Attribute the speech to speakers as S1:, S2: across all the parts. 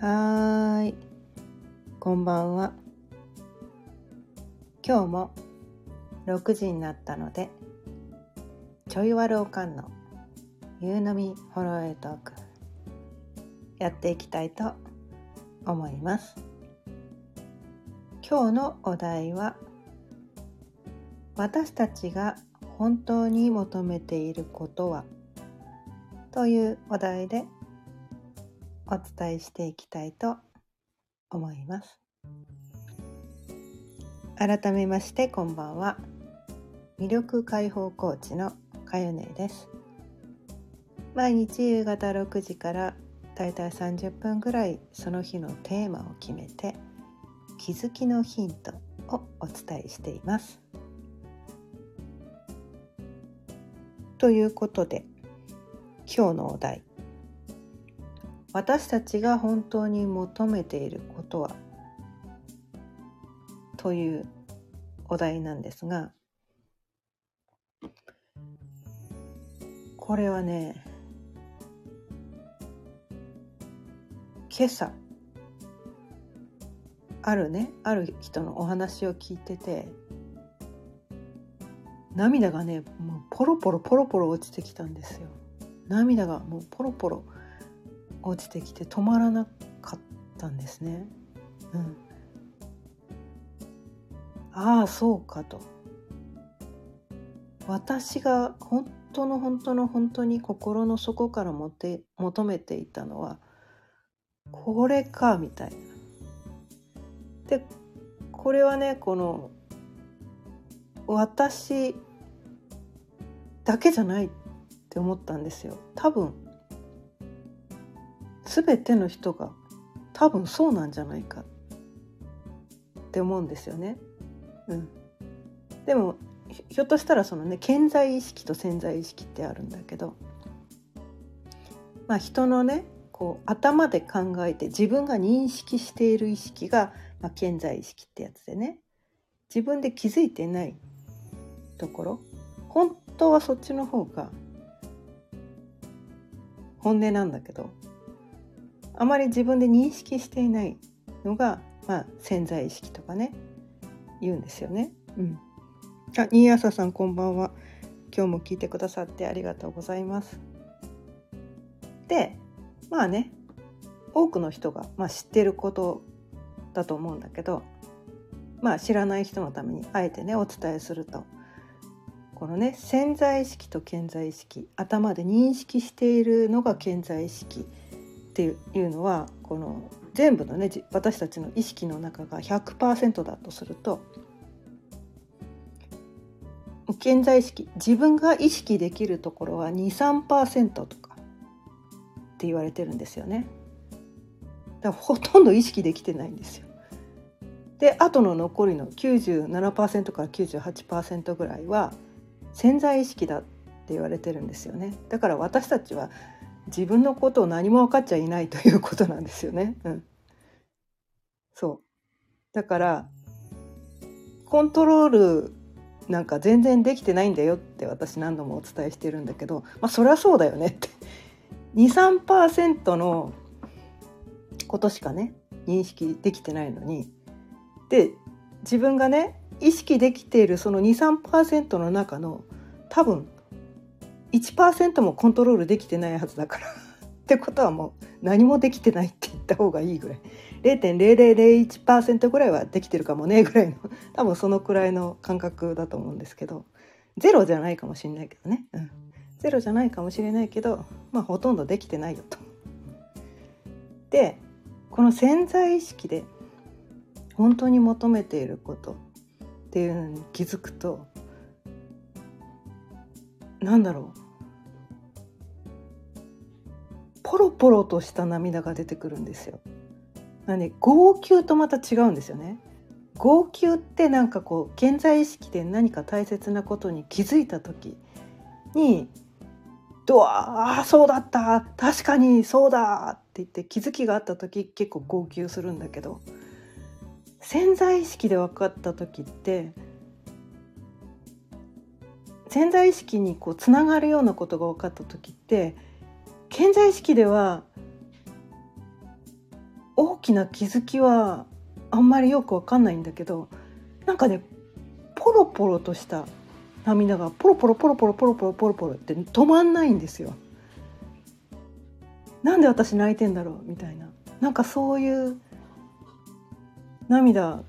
S1: はーい、こんばんは。今日も6時になったので、ちょいわるおかんの夕飲みホロエトークやっていきたいと思います。今日のお題は私たちが本当に求めていることは？というお題でお伝えしていきたいと思います。改めましてこんばんは。魅力解放コーチのかゆねです。毎日夕方6時からだいたい30分ぐらいその日のテーマを決めて気づきのヒントをお伝えしています。ということで今日のお題私たちが本当に求めていることはというお題なんですがこれはね今朝あるねある人のお話を聞いてて涙がねもうポロポロポロポロ落ちてきたんですよ。涙がもうポロポロ落ちてきて止まらなかったんですね。うん、ああそうかと。私が本当の本当の本当に心の底からもて求めていたのはこれかみたいな。でこれはねこの私だけじゃないって思ったんですよ。多分全ての人が多分そうなんじゃないかって思うんですよね。うん、でもひょっとしたらそのね潜在意識と潜在意識ってあるんだけど、まあ、人のねこう頭で考えて自分が認識している意識が、まあ、潜在意識ってやつでね自分で気づいてないところ本当はそっちの方が本音なんだけどあまり自分で認識していないのが、まあ、潜在意識とかね言うんですよね。うん、あ新朝さんこんばんは。今日も聞いてくださってありがとうございます。でまあね多くの人が、まあ、知ってることだと思うんだけどまあ知らない人のためにあえてねお伝えするとこのね潜在意識と潜在意識頭で認識しているのが潜在意識っていうのはこの全部のね私たちの意識の中が100%だとすると潜在意識自分が意識できるところは23%とかって言われてるんですよね。だからほとんど意識できてないんですよ。であとの残りの97%から98%ぐらいは潜在意識だって言われてるんですよね。だから私たちは自分のことを何も分かっちゃいないということなんですよね。うん、そう。だからコントロールなんか全然できてないんだよって私何度もお伝えしてるんだけどまあそりゃそうだよねって。23%のことしかね認識できてないのに。で自分がね意識できているその23%の中の多分1%もコントロールできてないはずだから。ってことはもう何もできてないって言った方がいいぐらい。0.0001%ぐらいはできてるかもねぐらいの。多分そのくらいの感覚だと思うんですけど。ゼロじゃないかもしれないけどね、うん、ゼロじゃないかもしれないけどまあほとんどできてないよと。でこの潜在意識で本当に求めていることっていうのに気づくとなんだろうポロポロとした涙が出てくるんですよ。なんで号泣とまた違うんですよね。号泣ってなんかこう現在意識で何か大切なことに気づいた時に「ドアあそうだった確かにそうだ」って言って気づきがあった時結構号泣するんだけど潜在意識で分かった時って潜在意識にこうつながるようなことが分かった時って潜在意識では大きな気づきはあんまりよくわかんないんだけどなんかねポロポロとした涙がポロポロポロポロポロポロポロポロって止まんないんですよ。なんで私泣いてんだろうみたいななんかそういう涙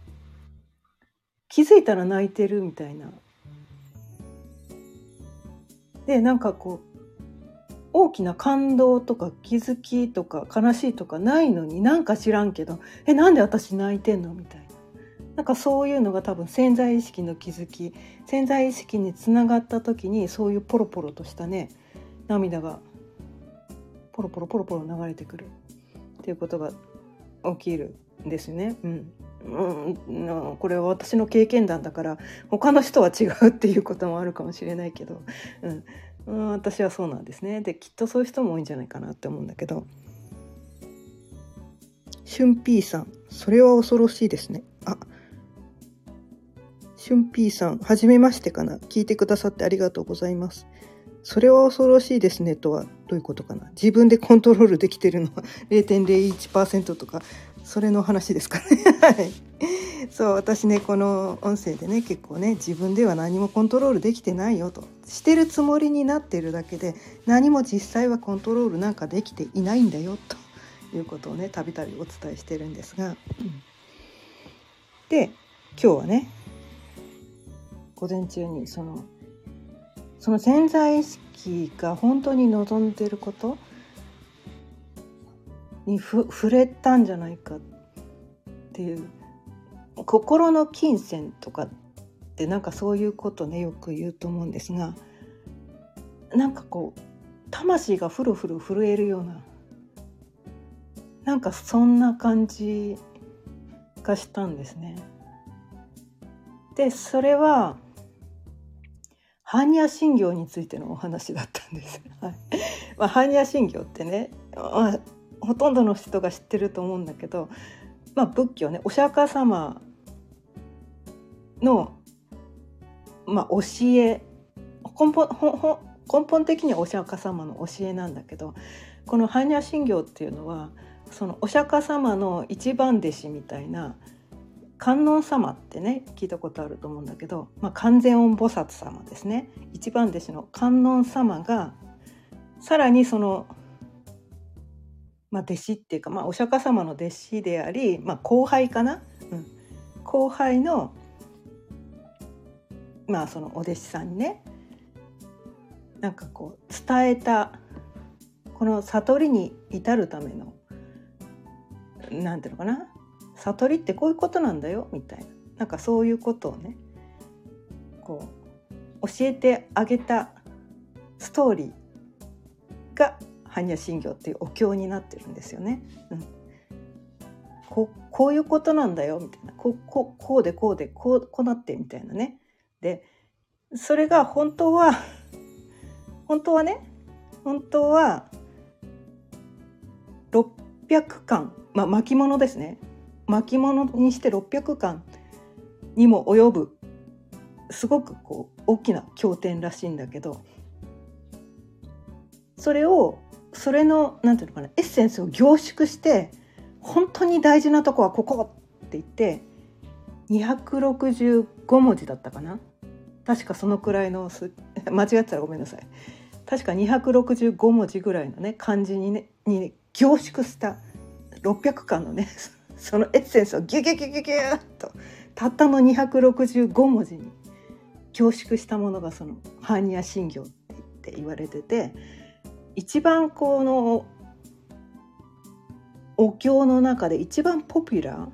S1: 気づいたら泣いてるみたいな。でなんかこう大きな感動とか気づきとか悲しいとかないのになんか知らんけどえなんで私泣いてんのみたいななんかそういうのが多分潜在意識の気づき潜在意識につながった時にそういうポロポロとしたね涙がポロポロポロポロ流れてくるっていうことが起きるんですね。うんうん、これは私の経験談だから他の人は違うっていうこともあるかもしれないけど、うん、うん、私はそうなんですね。できっとそういう人も多いんじゃないかなって思うんだけど。しゅんぴーさんそれは恐ろしいですね。あしゅんぴーさんはじめましてかな。聞いてくださってありがとうございます。それは恐ろしいですねとはどういうことかな。自分でコントロールできてるのは0.01%とかそれの話ですかね。はい。そう私ねこの音声でね結構ね自分では何もコントロールできてないよと。してるつもりになってるだけで何も実際はコントロールなんかできていないんだよということをねたびたびお伝えしてるんですが、うん、で今日はね午前中にそのその潜在意識が本当に望んでることに触れたんじゃないかっていう心の金銭とかってなんかそういうことねよく言うと思うんですがなんかこう魂がフルフル震えるようななんかそんな感じがしたんですね。でそれは般若心経についてのお話だったんです。はいまあ、般若心経ってね、まあ、ほとんどの人が知ってると思うんだけど、まあ、仏教ねお釈迦様の、まあ、教え根本根本的にはお釈迦様の教えなんだけどこの般若心経っていうのはそのお釈迦様の一番弟子みたいな観音様ってね聞いたことあると思うんだけど、まあ、完全音菩薩様ですね。一番弟子の観音様がさらにその、まあ、弟子っていうか、まあ、お釈迦様の弟子であり、まあ、後輩かな、うん、後輩のまあそのお弟子さんにねなんかこう伝えたこの悟りに至るためのなんていうのかな？悟りってこういうことなんだよみたいな。なんかそういうことをねこう教えてあげたストーリー。般若心経っていうお経になってるんですよね。うん、ここういうことなんだよみたいな。こここうでこうでこうこうなってみたいなね。でそれが本当は 本当はね本当は600巻、まあ、巻物ですね。巻物にして600巻にも及ぶすごくこう大きな経典らしいんだけどそれをそれのなんていうのかなエッセンスを凝縮して本当に大事なとこはここって言って265文字だったかな？確かそのくらいの 間違ってたらごめんなさい。確か265文字ぐらいのね漢字にねに、凝縮した600巻のね そのエッセンスをギュギュギュギュギュッとたったの265文字に凝縮したものがその般若心経って言われてて一番このお経の中で一番ポピュラ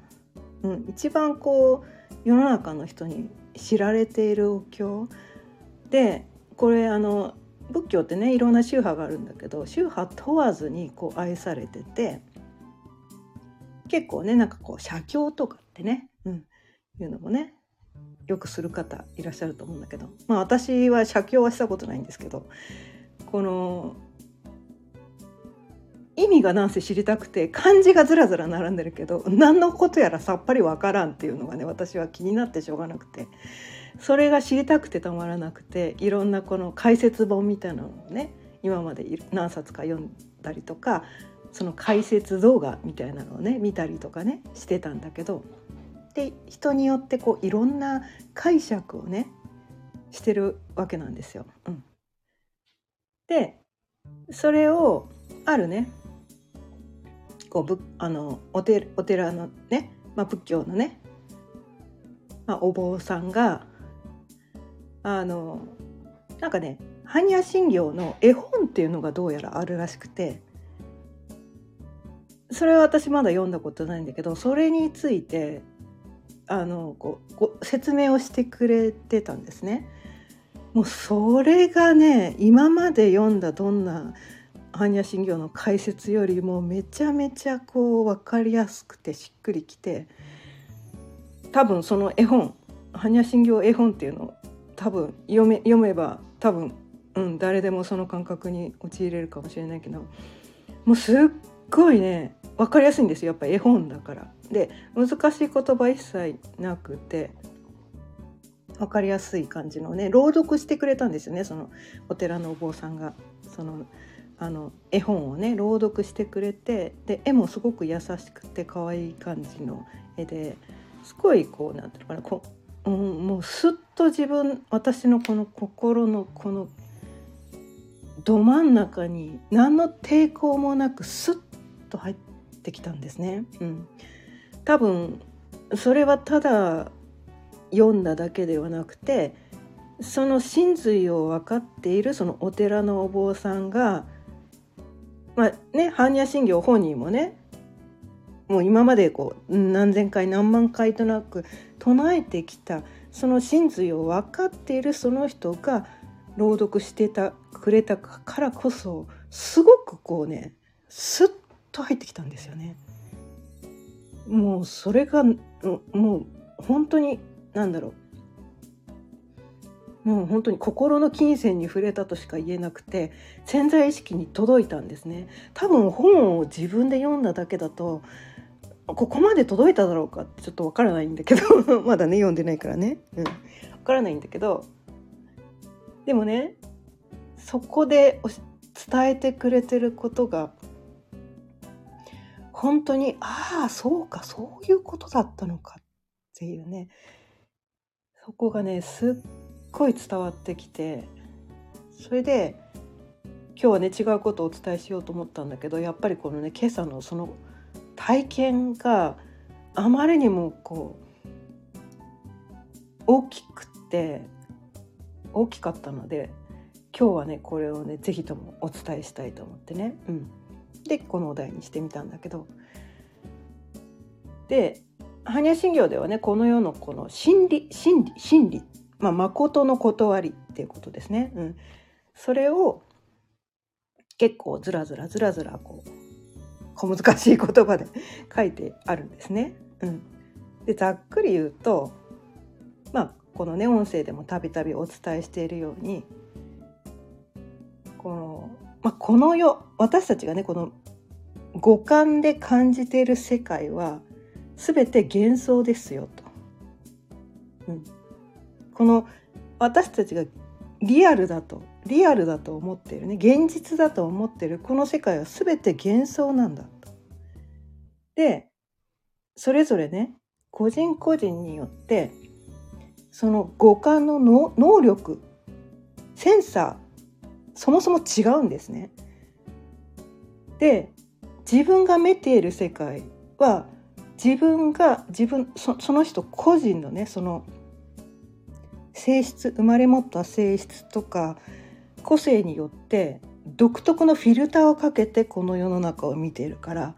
S1: ー、うん、一番こう世の中の人に知られているお経。でこれあの仏教ってねいろんな宗派があるんだけど宗派問わずにこう愛されてて結構ねなんかこう写経とかってね、うん、いうのもねよくする方いらっしゃると思うんだけどまあ私は写経はしたことないんですけどこの意味がなんせ知りたくて漢字がずらずら並んでるけど何のことやらさっぱりわからんっていうのがね私は気になってしょうがなくてそれが知りたくてたまらなくていろんなこの解説本みたいなのをね今まで何冊か読んだりとかその解説動画みたいなのをね見たりとかねしてたんだけどで人によってこういろんな解釈をねしてるわけなんですよ。うん、でそれをあるねこうぶあのお寺お寺のね、まあ、仏教のね、まあ、お坊さんがあのなんかね般若心経の絵本っていうのがどうやらあるらしくてそれは私まだ読んだことないんだけどそれについてあのこう説明をしてくれてたんですね。もうそれがね今まで読んだどんな般若心経の解説よりもめちゃめちゃこう分かりやすくてしっくりきて多分その絵本般若心経絵本っていうのを多分読め読めば多分、うん、誰でもその感覚に陥れるかもしれないけどもうすっごいね分かりやすいんですよやっぱ絵本だから。で難しい言葉一切なくて分かりやすい感じのね朗読してくれたんですよねそのお寺のお坊さんがそのあの絵本をね朗読してくれてで絵もすごく優しくて可愛い感じの絵ですごいこうなんていうのかなこう、うん、もうすっと自分私のこの心のこのど真ん中に何の抵抗もなくスッと入ってきたんですね。うん、多分それはただ読んだだけではなくてその真髄を分かっているそのお寺のお坊さんがまあね般若心経本人もねもう今までこう何千回何万回となく唱えてきたその真髄を分かっているその人が朗読してたくれたからこそすごくこうねスッと入ってきたんですよね。もうそれがもう本当に何だろうもう本当に心の金銭に触れたとしか言えなくて潜在意識に届いたんですね。多分本を自分で読んだだけだとここまで届いただろうかってちょっとわからないんだけど まだね読んでないからね。うん。からないんだけどでもねそこで伝えてくれてることが本当にああそうかそういうことだったのかっていうね。そこがねすっごい伝わってきてそれで今日はね違うことをお伝えしようと思ったんだけどやっぱりこのね今朝のその体験があまりにもこう大きくて大きかったので今日はねこれをね是非ともお伝えしたいと思ってね、うん、でこのお題にしてみたんだけど。で般若心経ではねこの世のこの真理真理真理まあ誠の断りっていうことですね、うん、それを結構ずらずらずらずらこう小難しい言葉で 書いてあるんですね。うん、でざっくり言うとまあこのね音声でもたびたびお伝えしているようにこの,、まあ、この世私たちがねこの五感で感じている世界は全て幻想ですよと。うん、この私たちがリアルだとリアルだと思っているね現実だと思っているこの世界は全て幻想なんだと。でそれぞれね個人個人によってその五感の能力センサーそもそも違うんですね。で自分が見ている世界は自分が自分その人個人のねその性質生まれ持った性質とか個性によって独特のフィルターをかけてこの世の中を見ているから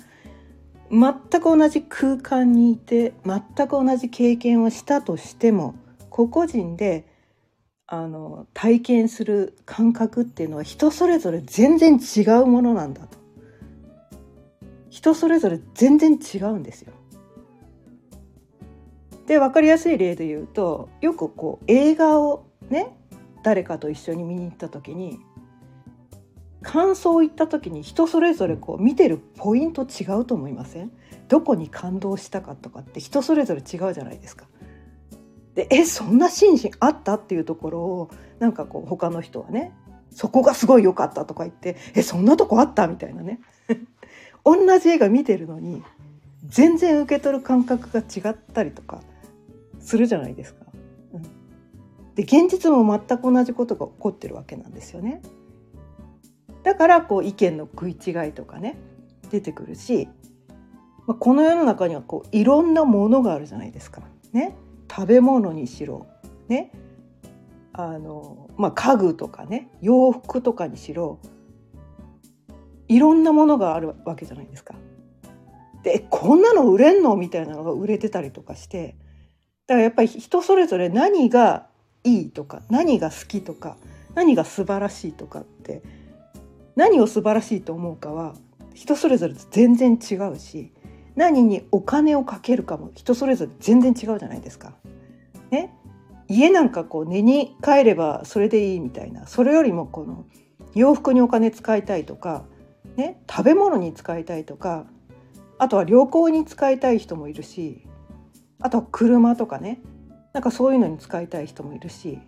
S1: 全く同じ空間にいて全く同じ経験をしたとしても個々人であの体験する感覚っていうのは人それぞれ全然違うものなんだと人それぞれ全然違うんですよ。で分かりやすい例で言うとよくこう映画をね誰かと一緒に見に行った時に感想を言った時に人それぞれこう見てるポイント違うと思いません？どこに感動したかとかって人それぞれ違うじゃないですか。でえそんな心身あったっていうところをなんかこう他の人はねそこがすごい良かったとか言ってえそんなとこあったみたいなね 同じ映画見てるのに全然受け取る感覚が違ったりとかするじゃないですか。うん、で現実も全く同じことが起こってるわけなんですよね。だからこう意見の食い違いとかね出てくるし、まあ、この世の中にはこういろんなものがあるじゃないですか。ね、食べ物にしろ、ねあのまあ、家具とかね洋服とかにしろいろんなものがあるわけじゃないですか。でこんなの売れんの？みたいなのが売れてたりとかしてだからやっぱり人それぞれ何がいいとか何が好きとか何が素晴らしいとかって何を素晴らしいと思うかは人それぞれ全然違うし何にお金をかけるかも人それぞれ全然違うじゃないですか。ね、家なんかこう寝に帰ればそれでいいみたいなそれよりもこの洋服にお金使いたいとかね、食べ物に使いたいとかあとは旅行に使いたい人もいるしあとは車とかね。なんかそういうのに使いたい人もいるし。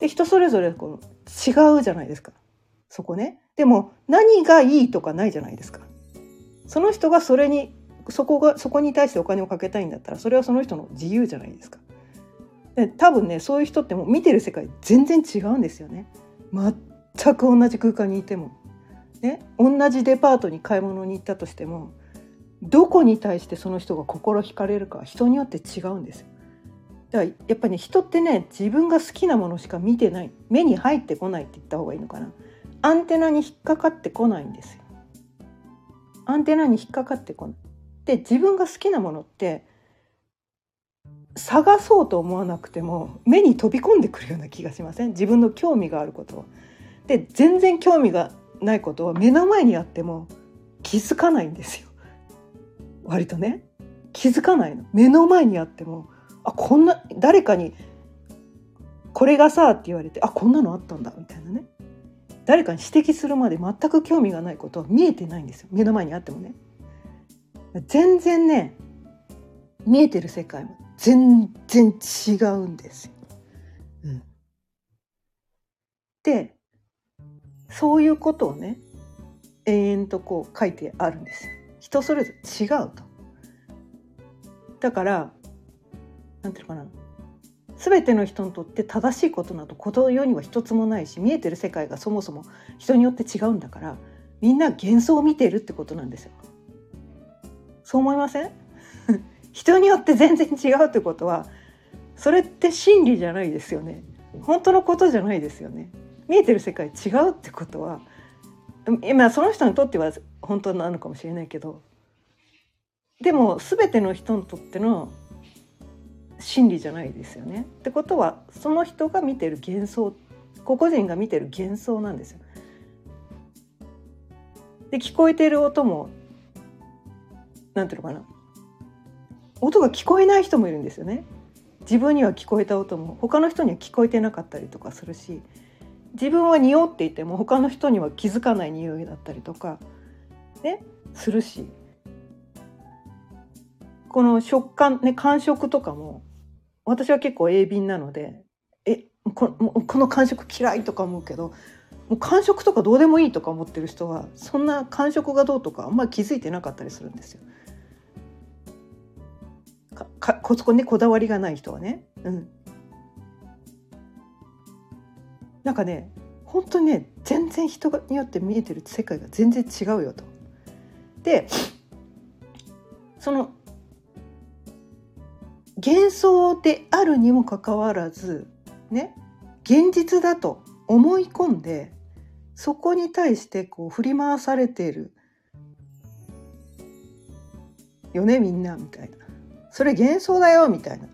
S1: で人それぞれこう違うじゃないですか。そこね。でも何がいいとかないじゃないですか。その人がそれにそこがそこに対してお金をかけたいんだったらそれはその人の自由じゃないですか。で多分ねそういう人ってもう見てる世界全然違うんですよね。全く同じ空間にいても。ね、同じデパートに買い物に行ったとしてもどこに対してその人が心惹かれるかは人によって違うんですよ。だからやっぱりね人ってね自分が好きなものしか見てない目に入ってこないって言った方がいいのかなアンテナに引っかかってこないんですよ。アンテナに引っかかってこない。で自分が好きなものって探そうと思わなくても目に飛び込んでくるような気がしません？自分の興味があることで全然興味がないことは目の前にあっても気づかないんですよ割とね気づかないの。目の前にあってもあこんな誰かに「これがさ」って言われて「あこんなのあったんだ」みたいなね。誰かに指摘するまで全く興味がないことは見えてないんですよ。目の前にあってもね。全然ね見えてる世界も全然違うんですよ。うん、でそういうことをね延々とこう書いてあるんですよ。人それぞれ違うと。だから何て言うのかな全ての人にとって正しいことなどこの世には一つもないし見えてる世界がそもそも人によって違うんだからみんな幻想を見てるってことなんですよ。そう思いません？人によって全然違うってことはそれって真理じゃないですよね。本当のことじゃないですよね。見えてる世界違うってことは今その人にとっては本当なのかもしれないけどでも全ての人にとっての真理じゃないですよね。ってことはその人が見てる幻想個々人が見てる幻想なんですよ。で聞こえてる音もなんていうのかな音が聞こえない人もいるんですよね。自分には聞こえた音も他の人には聞こえてなかったりとかするし自分は匂っていても他の人には気づかない匂いだったりとかねするしこの食感ね感触とかも私は結構鋭敏なのでえここの感触嫌いとか思うけどもう感触とかどうでもいいとか思ってる人はそんな感触がどうとかあんまり気づいてなかったりするんですよ。かかここねこだわりがない人はね。うん、なんかね本当にね全然人によって見えてる世界が全然違うよと。でその幻想であるにもかかわらずね現実だと思い込んでそこに対してこう振り回されているよねみんなみたいなそれ幻想だよみたいな。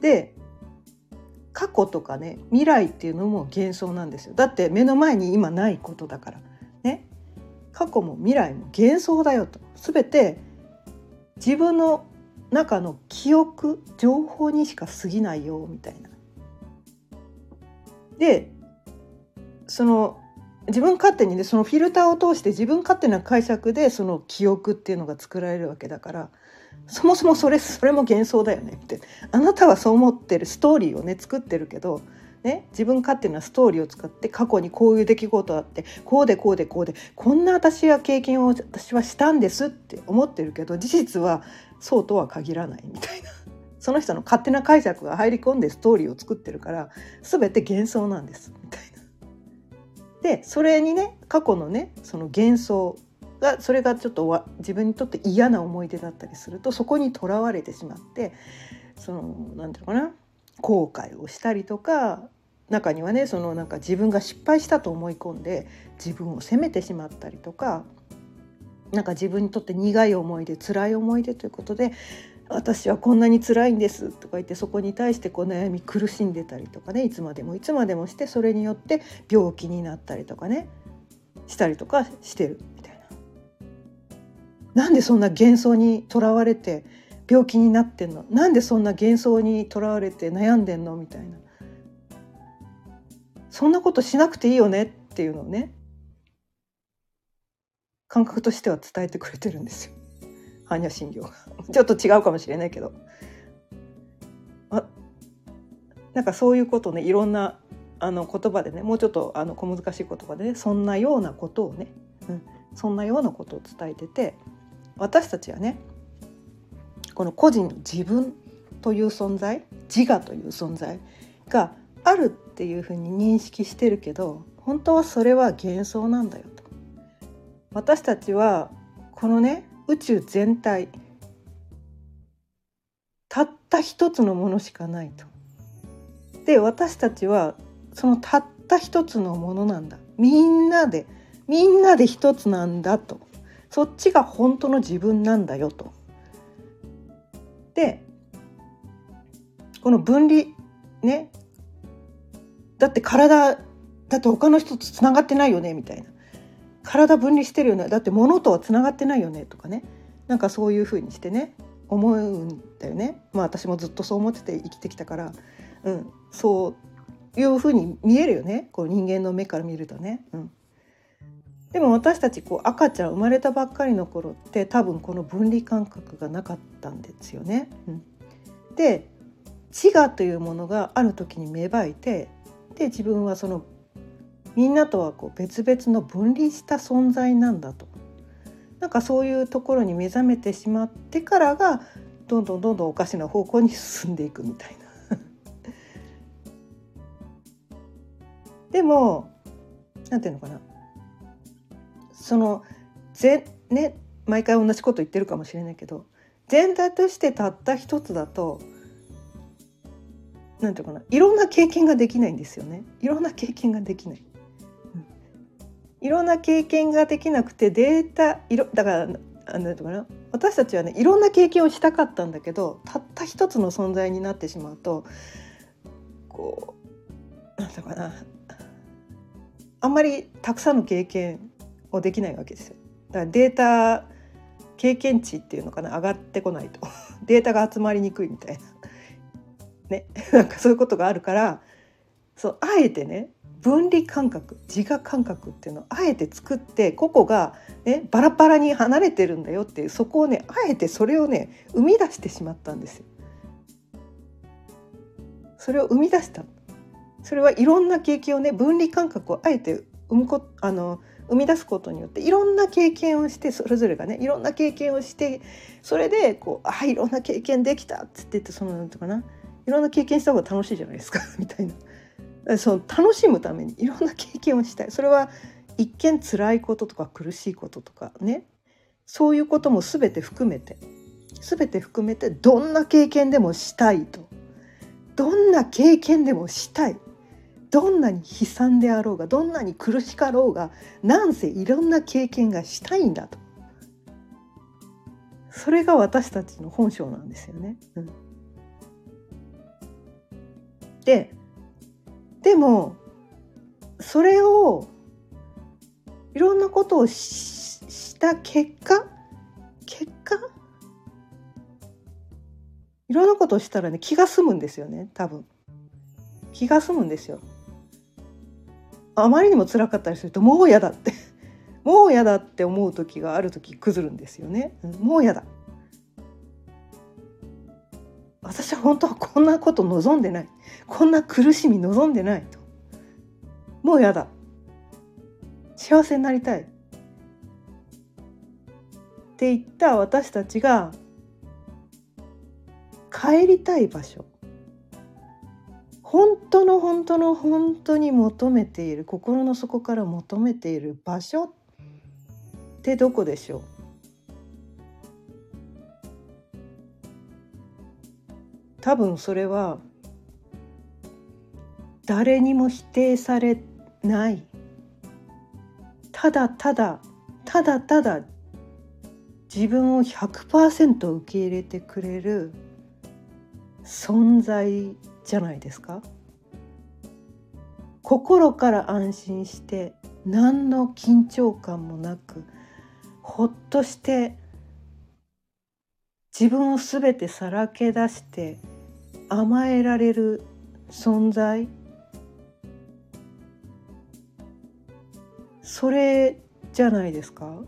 S1: で過去とかね未来っていうのも幻想なんですよ。だって目の前に今ないことだから。ね。過去も未来も幻想だよと。全て自分の中の記憶情報にしか過ぎないよみたいな。でその自分勝手にねそのフィルターを通して自分勝手な解釈でその記憶っていうのが作られるわけだからそもそもそれそれも幻想だよねってあなたはそう思ってるストーリーをね作ってるけどね、自分勝手なストーリーを使って過去にこういう出来事あってこうでこうでこうでこんな私は経験を私はしたんですって思ってるけど事実はそうとは限らないみたいなその人の勝手な解釈が入り込んでストーリーを作ってるから全て幻想なんですみたいな。でそれにね過去のねその幻想がそれがちょっと自分にとって嫌な思い出だったりするとそこにとらわれてしまってその何て言うのかな後悔をしたりとか中にはねそのなんか自分が失敗したと思い込んで自分を責めてしまったりとかなんか自分にとって苦い思い出辛い思い出ということで私はこんなに辛いんですとか言ってそこに対してこう悩み苦しんでたりとかねいつまでもいつまでもしてそれによって病気になったりとかねしたりとかしてる。な。んでそんな幻想にとらわれて病気になってんの？なんでそんな幻想にとらわれて悩んでんの？みたいな。そんなことしなくていいよね？っていうのをね感覚としては伝えてくれてるんですよ。般若心経が。ちょっと違うかもしれないけど。あなんかそういうことねいろんなあの言葉でねもうちょっとあの小難しい言葉でねそんなようなことをね、うん、そんなようなことを伝えてて私たちはねこの個人自分という存在自我という存在があるっていうふうに認識してるけど本当はそれは幻想なんだよと。私たちはこのね宇宙全体たった一つのものしかないと。で私たちはそのたった一つのものなんだみんなでみんなで一つなんだとそっちが本当の自分なんだよと。でこの分離ね。だって体だって他の人とつながってないよねみたいな。体分離してるよね。だって物とはつながってないよねとかね。なんかそういうふうにしてね。思うんだよね。まあ私もずっとそう思ってて生きてきたから、うん、そういうふうに見えるよね。こう人間の目から見るとね。うん。でも私たちこう赤ちゃん生まれたばっかりの頃って多分この分離感覚がなかったんですよね。うん、で自我というものがある時に芽生えてで自分はそのみんなとはこう別々の分離した存在なんだとなんかそういうところに目覚めてしまってからがどんどんどんどんおかしな方向に進んでいくみたいな。でも何て言うのかなそのぜね毎回同じこと言ってるかもしれないけど全体としてたった一つだと何て言うかないろんな経験ができないんですよねいろんな経験ができない。いろんな経験ができなくてデータいろだから何て言うかな私たちはねいろんな経験をしたかったんだけどたった一つの存在になってしまうとこう何て言うかなあんまりたくさんの経験をできないわけですよ。だからデータ経験値っていうのかな上がってこないと データが集まりにくいみたいなね なんかそういうことがあるからそうあえてね分離感覚自我感覚っていうのをあえて作って個々が、ね、バラバラに離れてるんだよっていうそこをねあえてそれをね生み出してしまったんですよ。それを生み出したそれはいろんな経験をね分離感覚をあえて生むこあの生み出すことによっていろんな経験をしてそれぞれがねいろんな経験をしてそれでこうあいろんな経験できたっつって言ってそのなんとかな。いろんな経験した方が楽しいじゃないですか みたいな。その楽しむためにいろんな経験をしたい。それは一見辛いこととか苦しいこととかね。そういうことも全て含めて全て含めてどんな経験でもしたいと。どんな経験でもしたい。どんなに悲惨であろうがどんなに苦しかろうがなんせいろんな経験がしたいんだと。それが私たちの本性なんですよね。うん、ででもそれをいろんなことをした結果結果いろんなことをしたらね気が済むんですよね多分。気が済むんですよ。あまりにも辛かったりするともう嫌だって もう嫌だって思う時がある時崩るんですよね、もう嫌だ。私は本当はこんなこと望んでない。こんな苦しみ望んでないと。もうやだ。幸せになりたい。って言った私たちが帰りたい場所。本当の本当の本当に求めている心の底から求めている場所ってどこでしょう？多分それは誰にも否定されない。ただただただただ自分を100%受け入れてくれる存在じゃないですか。心から安心して何の緊張感もなくほっとして自分を全てさらけ出して甘えられる存在。それじゃないですか。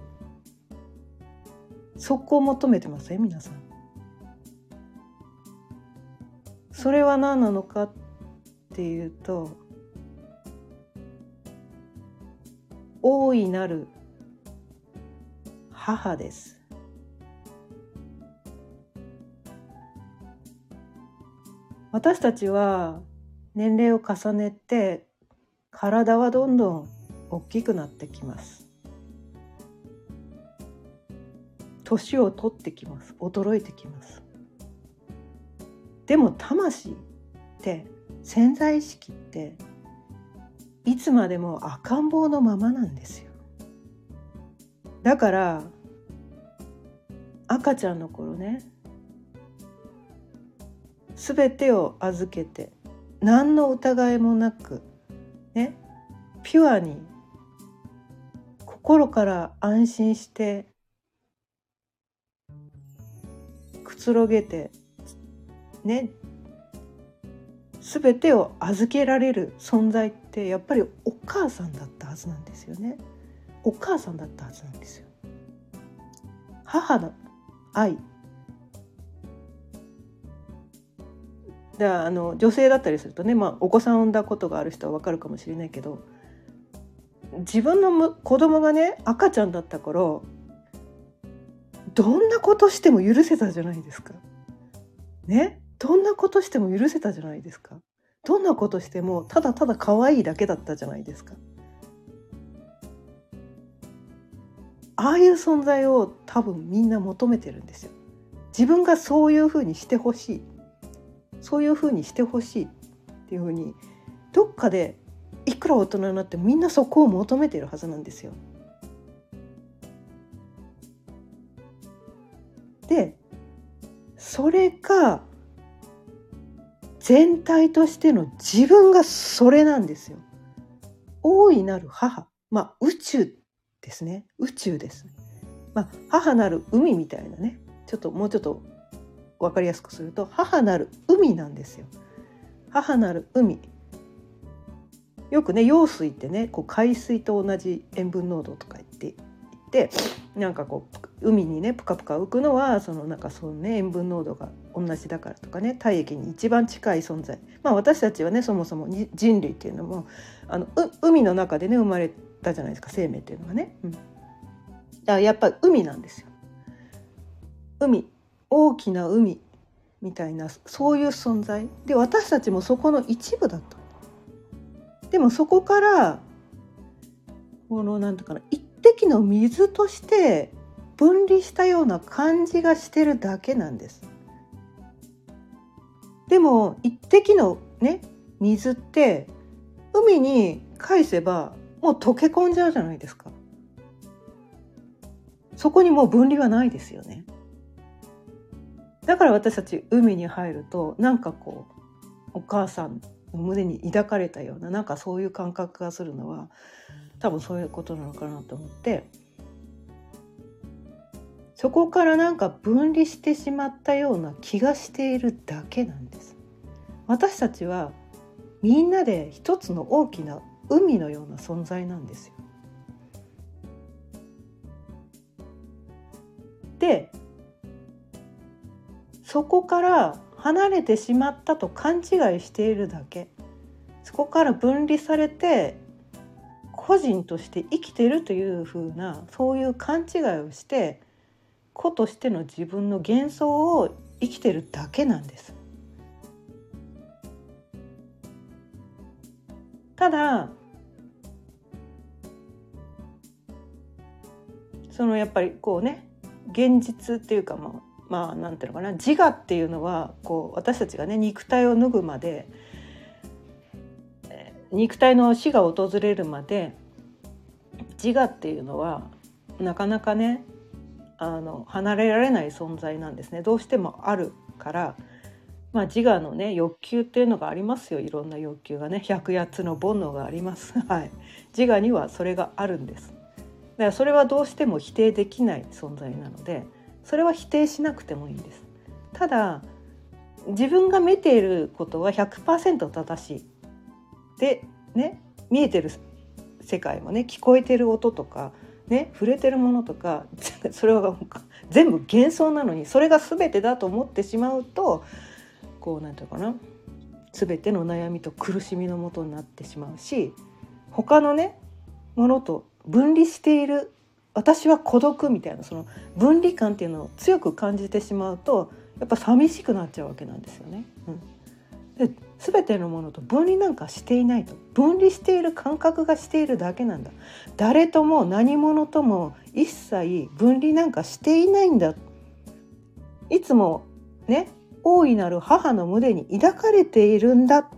S1: そこを求めてません皆さん。それは何なのかっていうと大いなる母です。私たちは年齢を重ねて体はどんどん大きくなってきます。年を取ってきます。衰えてきます。でも魂って潜在意識っていつまでも赤ん坊のままなんですよ。だから赤ちゃんの頃ね全てを預けて何の疑いもなくねピュアに心から安心してくつろげてね。全てを預けられる存在ってやっぱりお母さんだったはずなんですよね。お母さんだったはずなんですよ。母の愛。だあの女性だったりするとね、まあ、お子さんを産んだことがある人は分かるかもしれないけど自分の子供がね赤ちゃんだった頃どんなことしても許せたじゃないですか。ね。どんなことしても許せたじゃないですか。どんなことしてもただただ可愛いだけだったじゃないですか。ああいう存在を多分みんな求めてるんですよ。自分がそういうふうにしてほしいそういうふうにしてほしいっていうふうにどっかでいくら大人になってもみんなそこを求めてるはずなんですよ。でそれが全体としての自分がそれなんですよ。大いなる母まあ宇宙ですね宇宙です。まあ母なる海みたいなねちょっともうちょっと分かりやすくすると母なる海なんですよ。母なる海よくね用水ってねこう海水と同じ塩分濃度とか言ってってなんかこう海にねプカプカ浮くのはそのなんかそうね塩分濃度が同じだからとかね体液に一番近い存在まあ私たちはねそもそも人類っていうのもあの海の中でね生まれたじゃないですか生命っていうのはね。うん、だからやっぱり海なんですよ。海大きな海みたいなそういう存在で私たちもそこの一部だと。でもそこからこの何て言うかな滴の水として分離したような感じがしてるだけなんです。でも一滴のね水って海に返せばもう溶け込んじゃうじゃないですか。そこにもう分離はないですよね。だから私たち海に入るとなんかこうお母さんの胸に抱かれたようななんかそういう感覚がするのは多分そういうことなのかなと思ってそこからなんか分離してしまったような気がしているだけなんです。私たちはみんなで一つの大きな海のような存在なんですよ。でそこから離れてしまったと勘違いしているだけそこから分離されて個人として生きてるというふうなそういう勘違いをして個としての自分の幻想を生きてるだけなんです。ただそのやっぱりこうね現実っていうかまあまあなんていうのかな自我っていうのはこう私たちがね肉体を脱ぐまで肉体の死が訪れるまで自我っていうのはなかなかねあの離れられない存在なんですね。どうしてもあるから、まあ、自我のね欲求っていうのがありますよ。いろんな欲求がね。108つの煩悩があります、はい、自我にはそれがあるんです。だからそれはどうしても否定できない存在なのでそれは否定しなくてもいいんです。ただ自分が見ていることは100%正しい。でね見えてる世界もね聞こえてる音とかね触れてるものとか それは全部幻想なのにそれが全てだと思ってしまうとこうなんていうかな全ての悩みと苦しみのもとになってしまうし他のねものと分離している私は孤独みたいなその分離感っていうのを強く感じてしまうとやっぱ寂しくなっちゃうわけなんですよね。うん、で全てのものと分離なんかしていないと。分離している感覚がしているだけなんだ。誰とも何者とも一切分離なんかしていないんだ。いつもね大いなる母の胸に抱かれているんだ。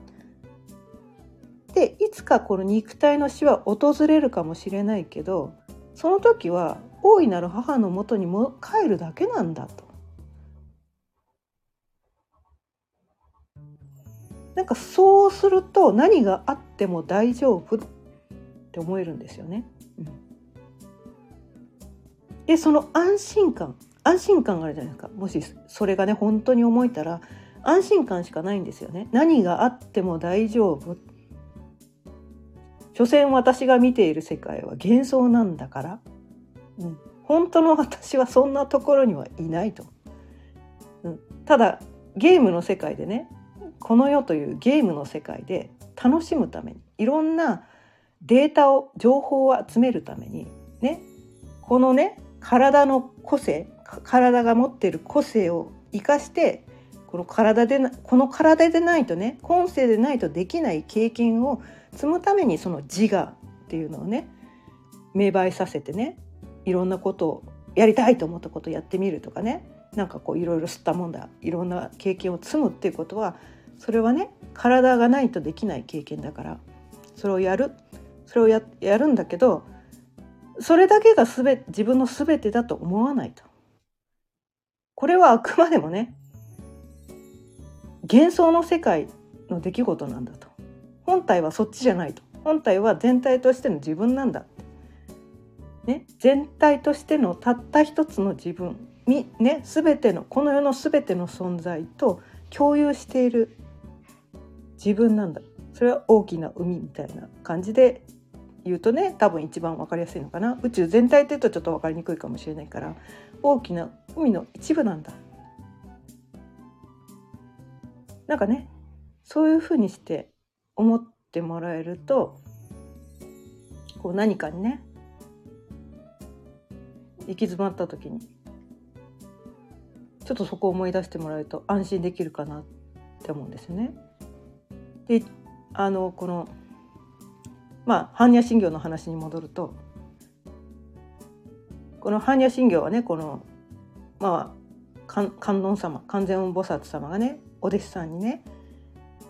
S1: でいつかこの肉体の死は訪れるかもしれないけどその時は大いなる母のもとにも帰るだけなんだと。なんかそうすると何があっても大丈夫って思えるんですよね。でその安心感。安心感があるじゃないですか。もしそれがね本当に思えたら安心感しかないんですよね。何があっても大丈夫。所詮私が見ている世界は幻想なんだから、うん、本当の私はそんなところにはいないと。うん、ただゲームの世界でねこの世というゲームの世界で楽しむためにいろんなデータを情報を集めるためにねこのね体の個性体が持ってる個性を生かしてこの体でこの体でないとね今世でないとできない経験を積むためにその自我っていうのをね芽生えさせてねいろんなことをやりたいと思ったことをやってみるとかねなんかこういろいろ吸ったもんだいろんな経験を積むっていうことはそれはね体がないとできない経験だからそれをやるそれをややるんだけどそれだけがすべ自分の全てだと思わないと。これはあくまでもね幻想の世界の出来事なんだと。本体はそっちじゃないと本体は全体としての自分なんだね、全体としてのたった一つの自分にね全てのこの世の全ての存在と共有している自分なんだ。それは大きな海みたいな感じで言うとね多分一番分かりやすいのかな。宇宙全体って言うとちょっと分かりにくいかもしれないから大きな海の一部なんだ。なんかねそういうふうにして思ってもらえるとこう何かにね行き詰まった時にちょっとそこを思い出してもらうと安心できるかなって思うんですよね。であのこのまあ般若心経の話に戻るとこの般若心経はねこのまあ観音様観世音菩薩様がねお弟子さんにね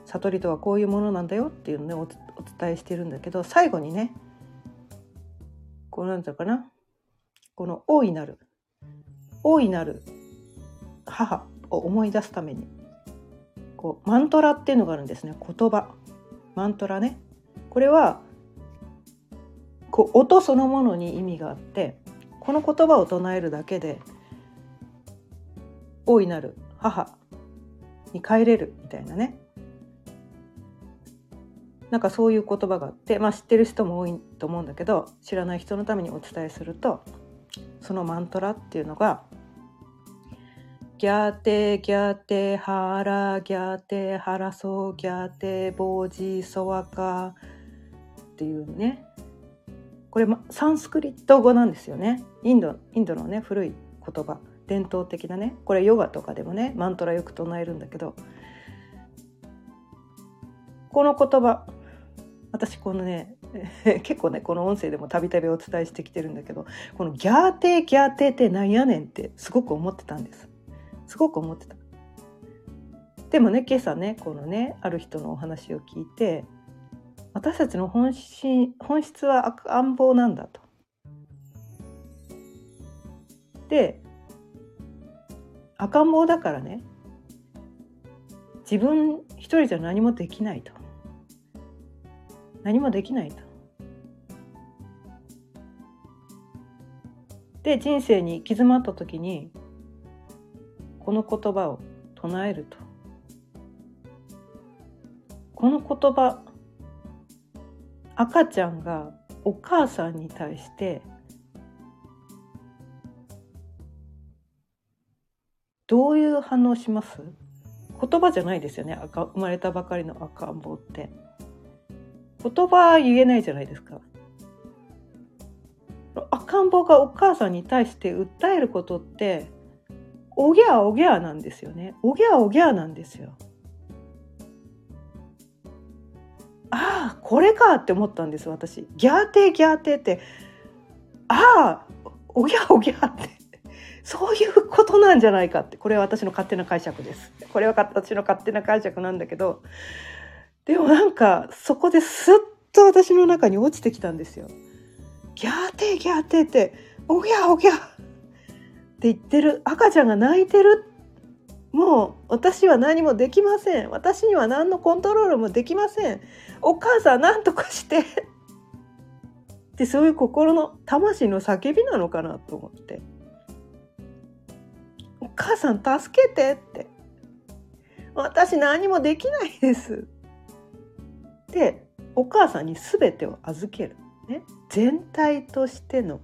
S1: 悟りとはこういうものなんだよっていうのを、ね、お伝えしてるんだけど最後にねこうなんていうかなこの大いなる大いなる母を思い出すためにこうマントラっていうのがあるんですね。言葉。マントラね。これはこう音そのものに意味があってこの言葉を唱えるだけで大いなる母に帰れるみたいなね。なんかそういう言葉があって、まあ、知ってる人も多いと思うんだけど知らない人のためにお伝えするとそのマントラっていうのがギャーテギャーテハラギャーテハラソギャーテボージソワカっていうね。これサンスクリット語なんですよね。インドインドのね古い言葉。伝統的なね。これヨガとかでもねマントラよく唱えるんだけど。この言葉私このね 結構ねこの音声でもたびたびお伝えしてきてるんだけどこのギャーテーギャーテーってなんやねんってすごく思ってたんです。すごく思ってたでもね今朝ねこのねある人のお話を聞いて私たちの本心本質は暗暴なんだと。で赤ん坊だからね自分一人じゃ何もできないと。何もできないと。で人生に行き詰まった時にこの言葉を唱えると。この言葉赤ちゃんがお母さんに対してどういう反応します？言葉じゃないですよね赤生まれたばかりの赤ん坊って。言葉言えないじゃないですか。赤ん坊がお母さんに対して訴えることっておぎゃおぎゃなんですよね。おぎゃおぎゃなんですよ。ああこれかって思ったんです私。ギャーテーギャーテーってああおぎゃおぎゃってそういうことなんじゃないかってこれは私の勝手な解釈です。これは私の勝手な解釈なんだけどでもなんかそこですっと私の中に落ちてきたんですよ。ギャーテーギャーテーっておぎゃおぎゃって言ってる赤ちゃんが泣いてるもう私は何もできません。私には何のコントロールもできません。お母さん何とかして。でそういう心の魂の叫びなのかなと思って。お母さん助けてって。私何もできないです。でお母さんに全てを預ける、ね、全体としての。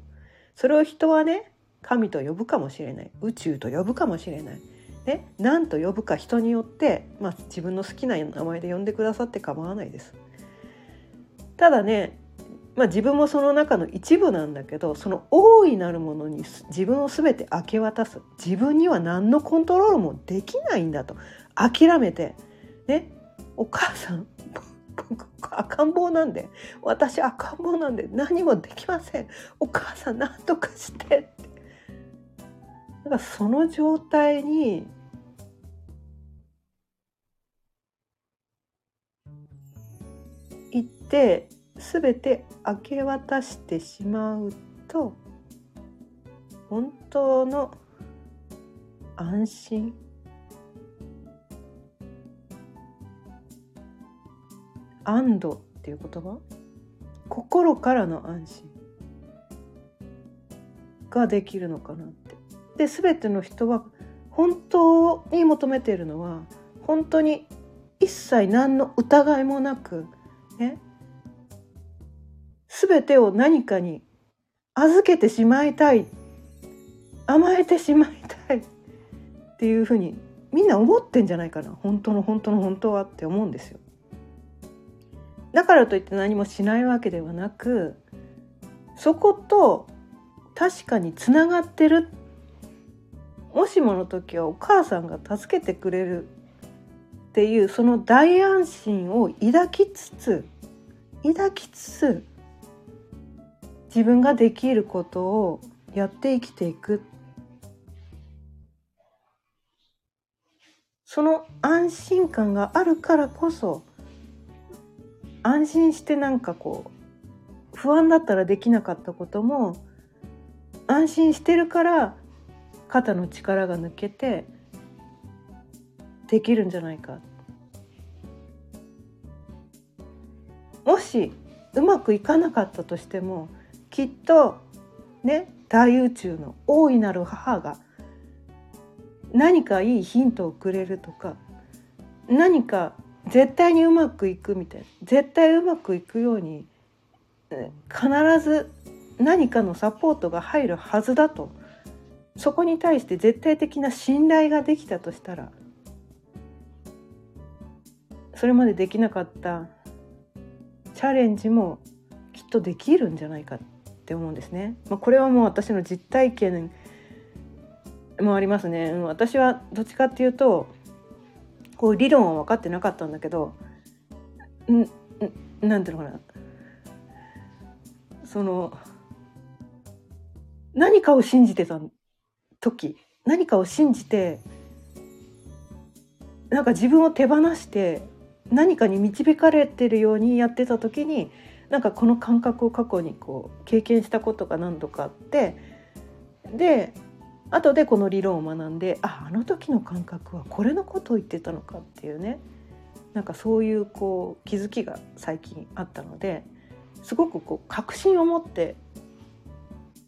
S1: それを人はね神と呼ぶかもしれない。宇宙と呼ぶかもしれない、ね、何と呼ぶか人によって、まあ、自分の好きな名前で呼んでくださって構わないです。ただね、まあ、自分もその中の一部なんだけどその大いなるものに自分を全て明け渡す。自分には何のコントロールもできないんだと。諦めて。ねお母さん僕赤ん坊なんで。私赤ん坊なんで何もできません。お母さん何とかしてって。なんかその状態に行って全て明け渡してしまうと本当の安心安堵っていう言葉？心からの安心ができるのかな。で全ての人は本当に求めているのは本当に一切何の疑いもなくね全てを何かに預けてしまいたい甘えてしまいたいっていうふうにみんな思ってんじゃないかな本当の本当の本当はって思うんですよ。だからといって何もしないわけではなくそこと確かにつながってるもしもの時はお母さんが助けてくれるっていうその大安心を抱きつつ抱きつつ自分ができることをやって生きていく。その安心感があるからこそ安心してなんかこう不安だったらできなかったことも安心してるから肩の力が抜けてできるんじゃないか。もしうまくいかなかったとしてもきっとね大宇宙の大いなる母が何かいいヒントをくれるとか何か絶対にうまくいくみたいな絶対うまくいくように必ず何かのサポートが入るはずだと。そこに対して絶対的な信頼ができたとしたらそれまでできなかったチャレンジもきっとできるんじゃないかって思うんですね。まあ、これはもう私の実体験もありますね。私はどっちかっていうとこう理論は分かってなかったんだけどんなんていうのかなその何かを信じてた時何かを信じてなんか自分を手放して何かに導かれてるようにやってた時になんかこの感覚を過去にこう経験したことが何度かあってで後でこの理論を学んでああの時の感覚はこれのことを言ってたのかっていうねなんかそういうこう気づきが最近あったのですごくこう確信を持って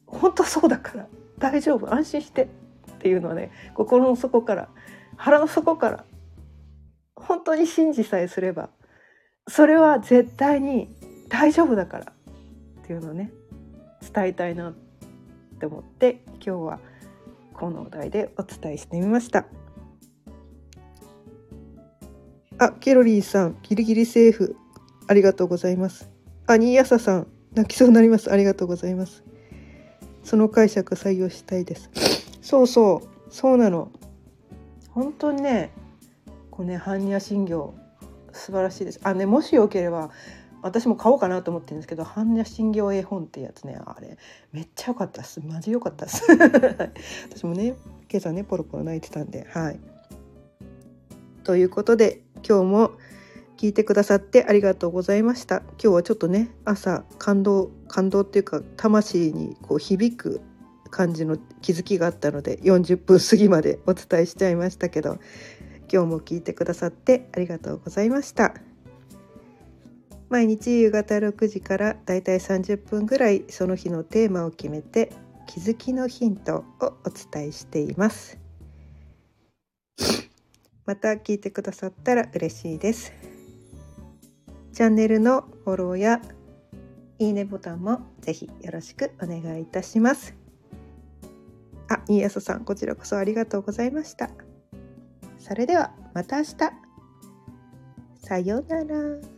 S1: 本当そうだから大丈夫安心してっていうのはね心の底から腹の底から本当に信じさえすればそれは絶対に大丈夫だからっていうのをね伝えたいなって思って今日はこのお題でお伝えしてみました。あ、ケロリーさん、ギリギリセーフ。ありがとうございます。あ、ニーヤサさん、泣きそうになります。ありがとうございます。その解釈採用したいです。そうそう、そうなの。本当にね、こうね、般若心経、素晴らしいです。あ、ね、もしよければ、私も買おうかなと思ってるんですけど般若心経絵本ってやつねあれめっちゃ良かったですマジ良かったです 私もね今朝ねポロポロ泣いてたんではいということで今日も聞いてくださってありがとうございました。今日はちょっとね朝感動感動っていうか魂にこう響く感じの気づきがあったので40分過ぎまでお伝えしちゃいましたけど今日も聞いてくださってありがとうございました。毎日夕方6時からだいたい30分ぐらいその日のテーマを決めて気づきのヒントをお伝えしています。また聞いてくださったら嬉しいです。チャンネルのフォローやいいねボタンもぜひよろしくお願いいたします。あ、新安さんこちらこそありがとうございました。それではまた明日。さようなら。